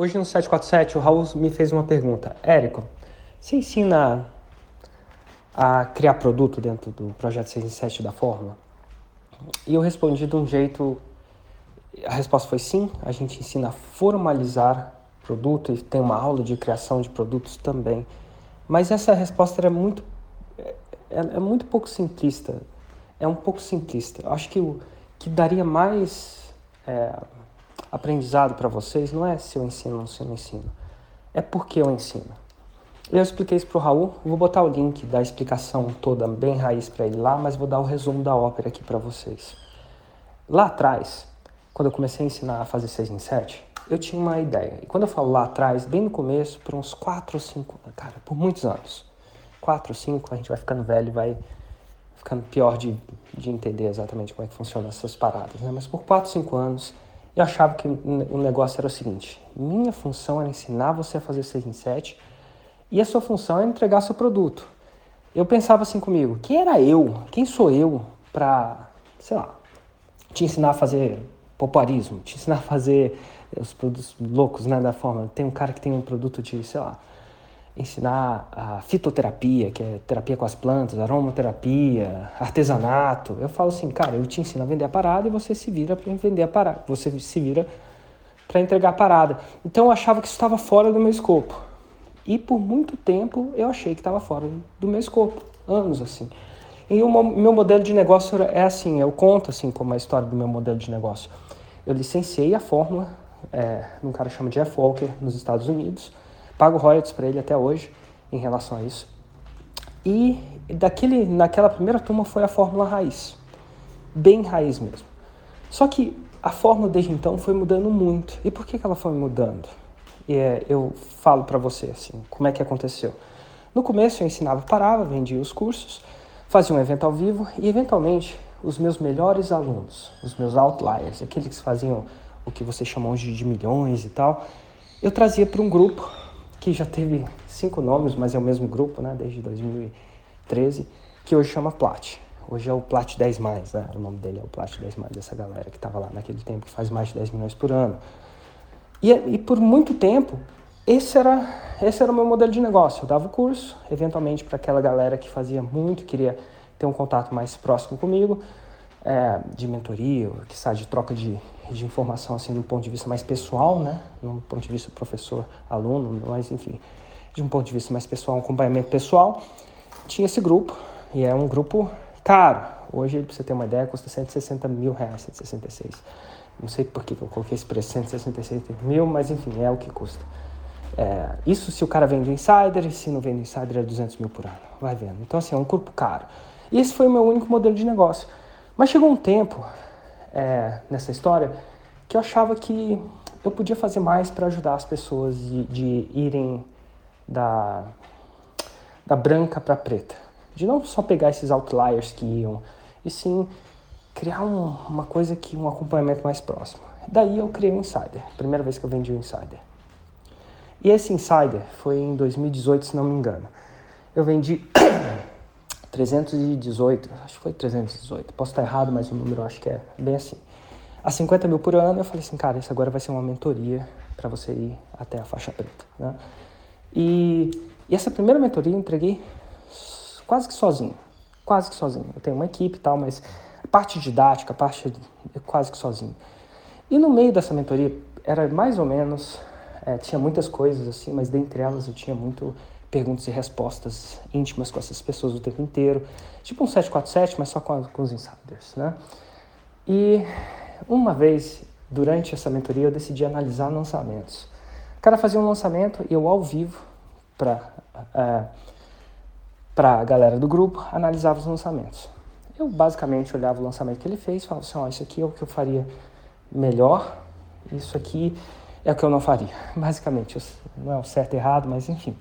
Hoje no 747 o Raul me fez uma pergunta. Érico, você ensina a criar produto dentro do projeto 6 em 7 da Fórmula? E eu respondi de um jeito. A resposta foi sim, a gente ensina a formalizar produto e tem uma aula de criação de produtos também. Mas essa resposta era muito. É, é muito pouco simplista. É um pouco simplista. Eu acho que o que daria mais é, aprendizado para vocês não é se eu ensino ou se eu não ensino. É porque eu ensino. Eu expliquei isso para o Raul, vou botar o link da explicação toda bem raiz para ele lá, mas vou dar o resumo da ópera aqui para vocês. Lá atrás, quando eu comecei a ensinar a fazer 6 em 7, eu tinha uma ideia. E quando eu falo lá atrás, bem no começo, por uns 4 ou 5, cara, por muitos anos. 4 ou 5, a gente vai ficando velho vai ficando pior de, de entender exatamente como é que funcionam essas paradas, né? Mas por 4, 5 anos, eu achava que o negócio era o seguinte: minha função era ensinar você a fazer 6 em 7 e a sua função é entregar seu produto. Eu pensava assim comigo: quem era eu? Quem sou eu para, sei lá, te ensinar a fazer popularismo, te ensinar a fazer os produtos loucos, né, da forma. Tem um cara que tem um produto de, sei lá, ensinar a fitoterapia, que é terapia com as plantas, aromaterapia, artesanato. Eu falo assim, cara, eu te ensino a vender a parada e você se vira para vender a parada. Você se vira para entregar a parada. Então eu achava que isso estava fora do meu escopo. E por muito tempo eu achei que estava fora do meu escopo, anos assim. E o meu modelo de negócio é assim, eu conto assim como a história do meu modelo de negócio. Eu licenciei a fórmula é, num cara chama Jeff Walker nos Estados Unidos, pago royalties para ele até hoje em relação a isso. E daquele, naquela primeira turma foi a fórmula raiz, bem raiz mesmo. Só que a fórmula desde então foi mudando muito. E por que, que ela foi mudando? E, é, eu falo para você assim, como é que aconteceu. No começo eu ensinava, parava, vendia os cursos, fazia um evento ao vivo e eventualmente os meus melhores alunos, os meus outliers, aqueles que faziam o que vocês chamam hoje de milhões e tal, eu trazia para um grupo que já teve cinco nomes, mas é o mesmo grupo, né, desde 2013, que hoje chama Plat. Hoje é o Plat 10 mais, né? O nome dele é o Plat 10 mais dessa galera que estava lá naquele tempo que faz mais de 10 milhões por ano. E, e por muito tempo, esse era, esse era o meu modelo de negócio. Eu dava o curso, eventualmente, para aquela galera que fazia muito, queria ter um contato mais próximo comigo, é, de mentoria, que sabe, de troca de, de informação, assim, do ponto de vista mais pessoal, né? Do ponto de vista professor-aluno, mas enfim, de um ponto de vista mais pessoal, um acompanhamento pessoal. Tinha esse grupo, e é um grupo caro. Hoje, para você ter uma ideia, custa 160 mil reais, 166 não sei por que eu coloquei esse preço, 166 mil, mas enfim, é o que custa. É, isso se o cara vende insider, e se não vende insider é 200 mil por ano. Vai vendo. Então, assim, é um corpo caro. E esse foi o meu único modelo de negócio. Mas chegou um tempo é, nessa história que eu achava que eu podia fazer mais para ajudar as pessoas de, de irem da, da branca para preta. De não só pegar esses outliers que iam, e sim criar um, uma coisa que um acompanhamento mais próximo. Daí eu criei o um Insider, primeira vez que eu vendi o um Insider. E esse Insider foi em 2018, se não me engano. Eu vendi 318, acho que foi 318, posso estar errado, mas o número acho que é bem assim. A 50 mil por ano, eu falei assim, cara, isso agora vai ser uma mentoria para você ir até a faixa preta. Né? E, e essa primeira mentoria eu entreguei quase que sozinho, quase que sozinho. Eu tenho uma equipe e tal, mas parte didática, a parte quase que sozinho. E no meio dessa mentoria era mais ou menos, é, tinha muitas coisas assim, mas dentre elas eu tinha muito perguntas e respostas íntimas com essas pessoas o tempo inteiro, tipo um 747, mas só com, com os insiders, né? E uma vez, durante essa mentoria, eu decidi analisar lançamentos. O cara fazia um lançamento e eu, ao vivo, para é, a galera do grupo, analisava os lançamentos. Eu basicamente olhava o lançamento que ele fez e falava assim, ó, oh, isso aqui é o que eu faria melhor, isso aqui é o que eu não faria. Basicamente, não é o certo e errado, mas enfim.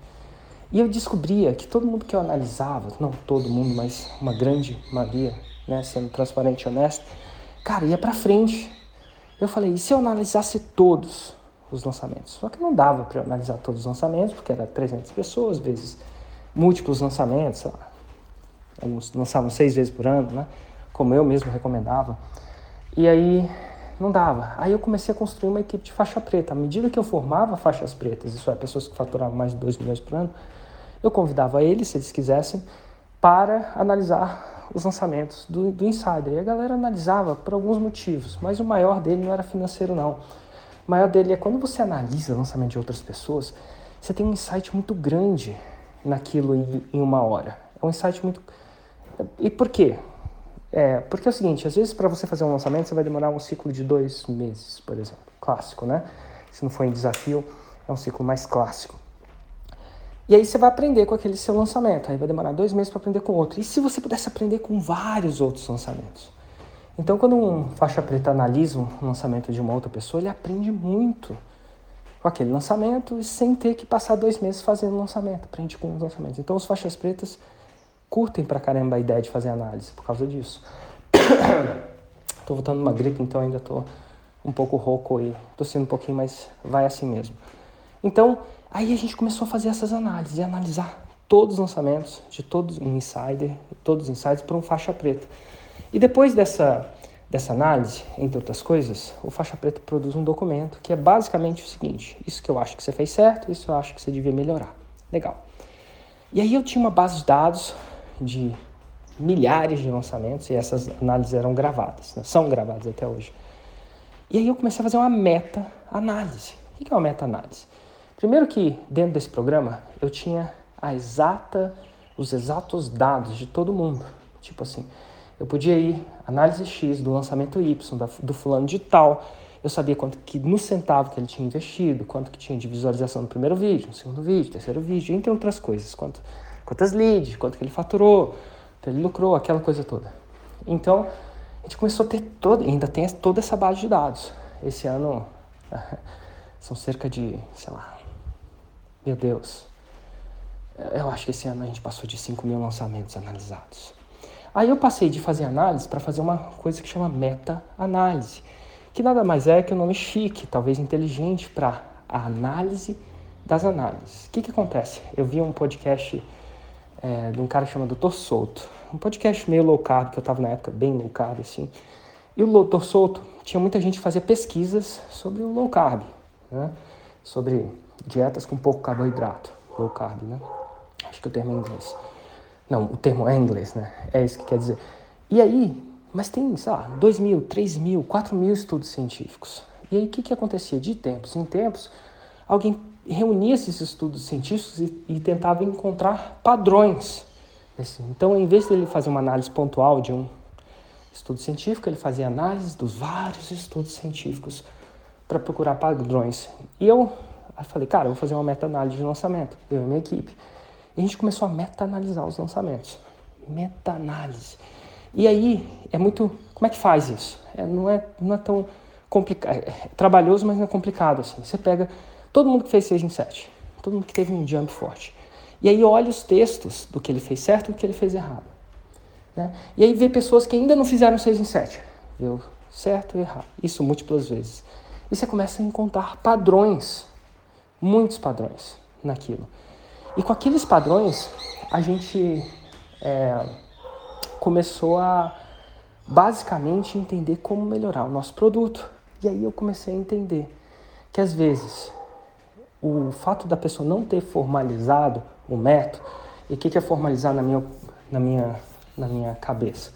E eu descobria que todo mundo que eu analisava, não todo mundo, mas uma grande maioria, né, sendo transparente e honesto, cara, ia para frente. Eu falei, e se eu analisasse todos os lançamentos? Só que não dava para analisar todos os lançamentos, porque era 300 pessoas, vezes múltiplos lançamentos, sei lá, lançavam seis vezes por ano, né? Como eu mesmo recomendava. E aí, não dava. Aí eu comecei a construir uma equipe de faixa preta. À medida que eu formava faixas pretas, isso é, pessoas que faturavam mais de 2 milhões por ano, eu convidava eles, se eles quisessem, para analisar os lançamentos do, do Insider. E a galera analisava por alguns motivos, mas o maior dele não era financeiro, não. O maior dele é quando você analisa o lançamento de outras pessoas, você tem um insight muito grande naquilo em, em uma hora. É um insight muito. E por quê? É, porque é o seguinte, às vezes para você fazer um lançamento você vai demorar um ciclo de dois meses, por exemplo, clássico, né? Se não for em desafio, é um ciclo mais clássico. E aí você vai aprender com aquele seu lançamento, aí vai demorar dois meses para aprender com outro. E se você pudesse aprender com vários outros lançamentos? Então, quando um faixa preta analisa um lançamento de uma outra pessoa, ele aprende muito com aquele lançamento sem ter que passar dois meses fazendo lançamento, aprende com os lançamentos. Então, os faixas pretas curtem pra caramba a ideia de fazer análise por causa disso. tô voltando uma gripe, então ainda tô um pouco rouco e tossindo um pouquinho, mas vai assim mesmo. Então, aí a gente começou a fazer essas análises e analisar todos os lançamentos de todos um insider, todos os insiders por um faixa preta. E depois dessa dessa análise, entre outras coisas, o faixa preta produz um documento que é basicamente o seguinte: isso que eu acho que você fez certo, isso eu acho que você devia melhorar. Legal. E aí eu tinha uma base de dados de milhares de lançamentos e essas análises eram gravadas, né? são gravadas até hoje. E aí eu comecei a fazer uma meta-análise. O que é uma meta-análise? Primeiro que dentro desse programa eu tinha a exata, os exatos dados de todo mundo. Tipo assim, eu podia ir análise X do lançamento Y, do fulano de tal, eu sabia quanto que no centavo que ele tinha investido, quanto que tinha de visualização no primeiro vídeo, no segundo vídeo, terceiro vídeo, entre outras coisas, quanto quantas leads, quanto que ele faturou, quanto ele lucrou, aquela coisa toda. Então, a gente começou a ter todo, ainda tem toda essa base de dados. Esse ano são cerca de, sei lá, meu Deus, eu acho que esse ano a gente passou de 5 mil lançamentos analisados. Aí eu passei de fazer análise para fazer uma coisa que chama meta-análise, que nada mais é que um nome chique, talvez inteligente para a análise das análises. O que, que acontece? Eu vi um podcast é, de um cara chamado Doutor Souto. Um podcast meio low carb, que eu estava na época bem low carb, assim. E o Doutor Souto tinha muita gente que fazia pesquisas sobre o low carb, né? Sobre dietas com pouco carboidrato, low carb, né? Acho que o termo é inglês. Não, o termo é inglês, né? É isso que quer dizer. E aí, mas tem, sei lá, 2 mil, 3 mil, 4 mil estudos científicos. E aí, o que, que acontecia? De tempos em tempos, alguém reunia esses estudos científicos e, e tentava encontrar padrões. Assim. Então, em vez de ele fazer uma análise pontual de um estudo científico, ele fazia análise dos vários estudos científicos para procurar padrões. E eu, eu falei, cara, eu vou fazer uma meta-análise de lançamento, eu e minha equipe. E a gente começou a meta-analisar os lançamentos. Meta-análise. E aí, é muito. Como é que faz isso? É, não, é, não é tão complicado. É, é trabalhoso, mas não é complicado assim. Você pega Todo mundo que fez 6 em 7. Todo mundo que teve um jump forte. E aí olha os textos do que ele fez certo e do que ele fez errado. Né? E aí vê pessoas que ainda não fizeram 6 em 7. Viu? Certo e errado. Isso múltiplas vezes. E você começa a encontrar padrões. Muitos padrões naquilo. E com aqueles padrões, a gente é, começou a basicamente entender como melhorar o nosso produto. E aí eu comecei a entender que às vezes o fato da pessoa não ter formalizado o método, e o que, que é formalizar na minha, na minha, na minha cabeça?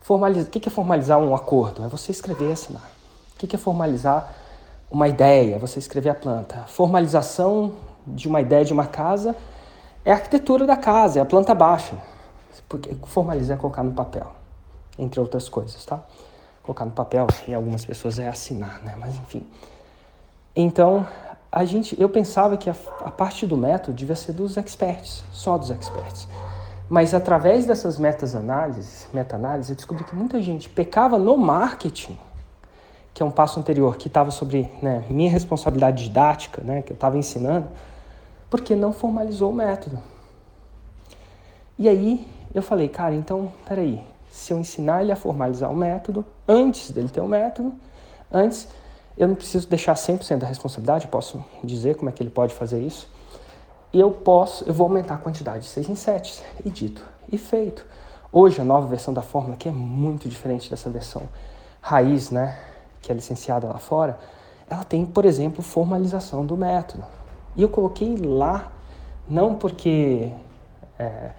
Formalizar, o que, que é formalizar um acordo? É você escrever e assinar. O que, que é formalizar uma ideia? É você escrever a planta. Formalização de uma ideia de uma casa é a arquitetura da casa, é a planta baixa. Porque formalizar é colocar no papel, entre outras coisas, tá? Colocar no papel, e algumas pessoas é assinar, né? Mas enfim. Então, a gente, eu pensava que a, a parte do método devia ser dos experts, só dos experts. Mas através dessas meta-análises, meta-análises, eu descobri que muita gente pecava no marketing, que é um passo anterior, que estava sobre né, minha responsabilidade didática, né, que eu estava ensinando, porque não formalizou o método. E aí eu falei, cara, então, peraí, se eu ensinar ele a formalizar o método, antes dele ter o método, antes eu não preciso deixar 100% da responsabilidade, posso dizer como é que ele pode fazer isso. E eu posso, eu vou aumentar a quantidade de 6 em 7, e dito e feito. Hoje a nova versão da fórmula que é muito diferente dessa versão raiz, né? que é licenciada lá fora, ela tem, por exemplo, formalização do método. E eu coloquei lá, não porque é,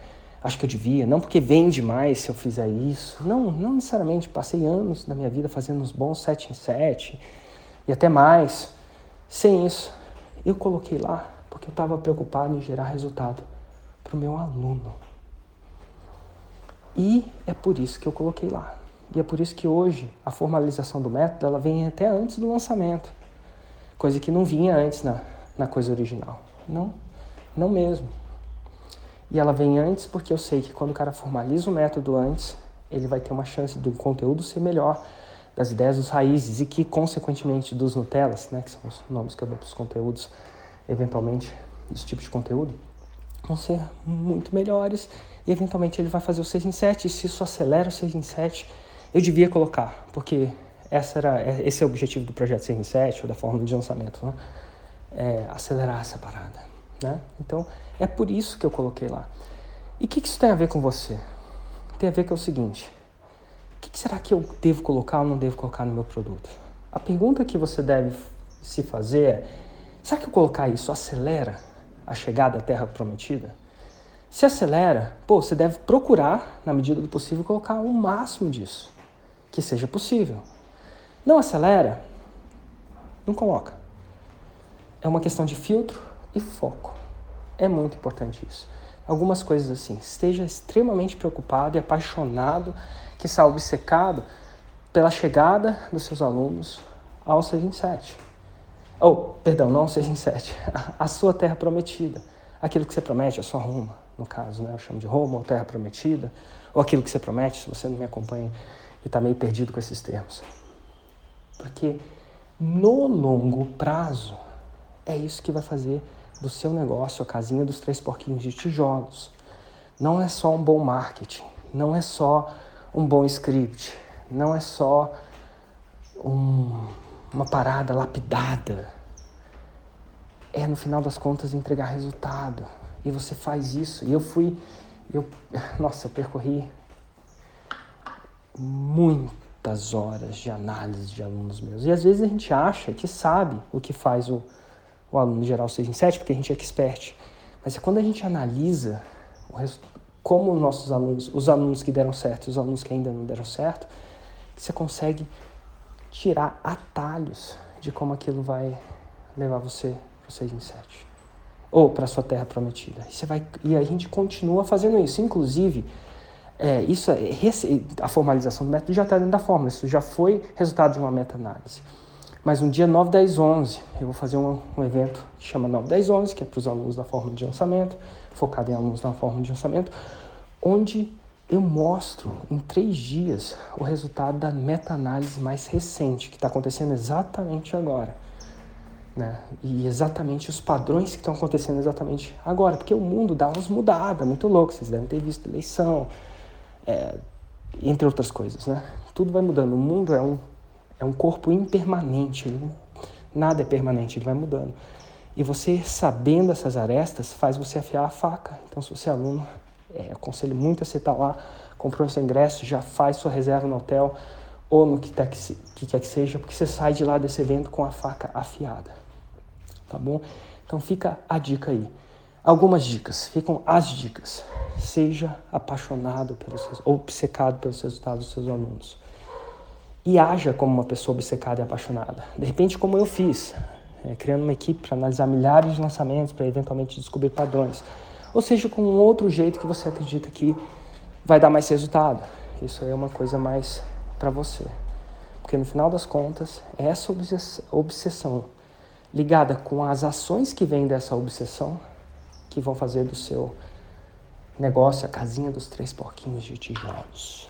acho que eu devia, não porque vende mais se eu fizer isso, não, não necessariamente. Passei anos da minha vida fazendo uns bons 7 em 7 e até mais, sem isso. Eu coloquei lá porque eu estava preocupado em gerar resultado para o meu aluno. E é por isso que eu coloquei lá. E é por isso que hoje a formalização do método ela vem até antes do lançamento. Coisa que não vinha antes na, na coisa original. Não, não mesmo. E ela vem antes porque eu sei que quando o cara formaliza o método antes, ele vai ter uma chance do conteúdo ser melhor, das ideias dos raízes e que, consequentemente, dos Nutellas, né, que são os nomes que eu dou para os conteúdos, eventualmente, dos tipos de conteúdo, vão ser muito melhores e, eventualmente, ele vai fazer o 6 em 7. E se isso acelera o 6 em 7, eu devia colocar, porque essa era, é, esse é o objetivo do projeto 6 em 7 ou da forma de lançamento, né? É acelerar essa parada, né? Então, é por isso que eu coloquei lá. E o que, que, isso tem a ver com você? Tem a ver com o seguinte: que, que será que eu devo colocar ou não devo colocar no meu produto? A pergunta que você deve se fazer é: será que eu colocar isso acelera a chegada à Terra Prometida? Se acelera, pô, você deve procurar, na medida do possível, colocar o máximo disso que seja possível. Não acelera, não coloca. É uma questão de filtro e foco. É muito importante isso. Algumas coisas assim, esteja extremamente preocupado e apaixonado, que está obcecado pela chegada dos seus alunos ao 6 em 7. Ou, oh, perdão, não ao 6 em 7, a sua terra prometida. Aquilo que você promete, a sua Roma, no caso, né? Eu chamo de Roma ou terra prometida, ou aquilo que você promete, se você não me acompanha e está meio perdido com esses termos. Porque no longo prazo é isso que vai fazer do seu negócio a casinha dos três porquinhos de tijolos. Não é só um bom marketing, não é só um bom script, não é só um, uma parada lapidada. É no final das contas entregar resultado. E você faz isso. E eu fui, eu, nossa, eu percorri muitas horas de análise de alunos meus. E às vezes a gente acha que sabe o que faz o, o aluno geral 6 em 7, porque a gente é expert. Mas é quando a gente analisa como nossos alunos, os alunos que deram certo e os alunos que ainda não deram certo, você consegue tirar atalhos de como aquilo vai levar você para o 6 em 7. Ou para a sua terra prometida. E, você vai, e a gente continua fazendo isso. Inclusive, é, isso é, a formalização do método já está dentro da fórmula, isso já foi resultado de uma meta-análise. Mas no dia 9, 10, 11, eu vou fazer um, um evento que chama 9, 10, 11, que é para os alunos da fórmula de lançamento, focado em alunos da fórmula de lançamento, onde eu mostro em três dias o resultado da meta-análise mais recente, que está acontecendo exatamente agora. Né? E exatamente os padrões que estão acontecendo exatamente agora, porque o mundo dá umas mudadas, muito louco, vocês devem ter visto eleição, é, entre outras coisas, né? Tudo vai mudando. O mundo é um, é um corpo impermanente, nada é permanente, ele vai mudando. E você sabendo essas arestas faz você afiar a faca. Então, se você é aluno, é, aconselho muito a você estar tá lá, comprou seu ingresso, já faz sua reserva no hotel ou no que, quer que, que quer que seja, porque você sai de lá desse evento com a faca afiada. Tá bom? Então fica a dica aí. Algumas dicas, ficam as dicas. Seja apaixonado pelos seus, obcecado pelos resultados dos seus alunos. E haja como uma pessoa obcecada e apaixonada. De repente, como eu fiz, é, criando uma equipe para analisar milhares de lançamentos, para eventualmente descobrir padrões. Ou seja, com um outro jeito que você acredita que vai dar mais resultado. Isso é uma coisa mais para você. Porque no final das contas, essa obsessão ligada com as ações que vêm dessa obsessão que vão fazer do seu negócio a casinha dos três porquinhos de tijolos.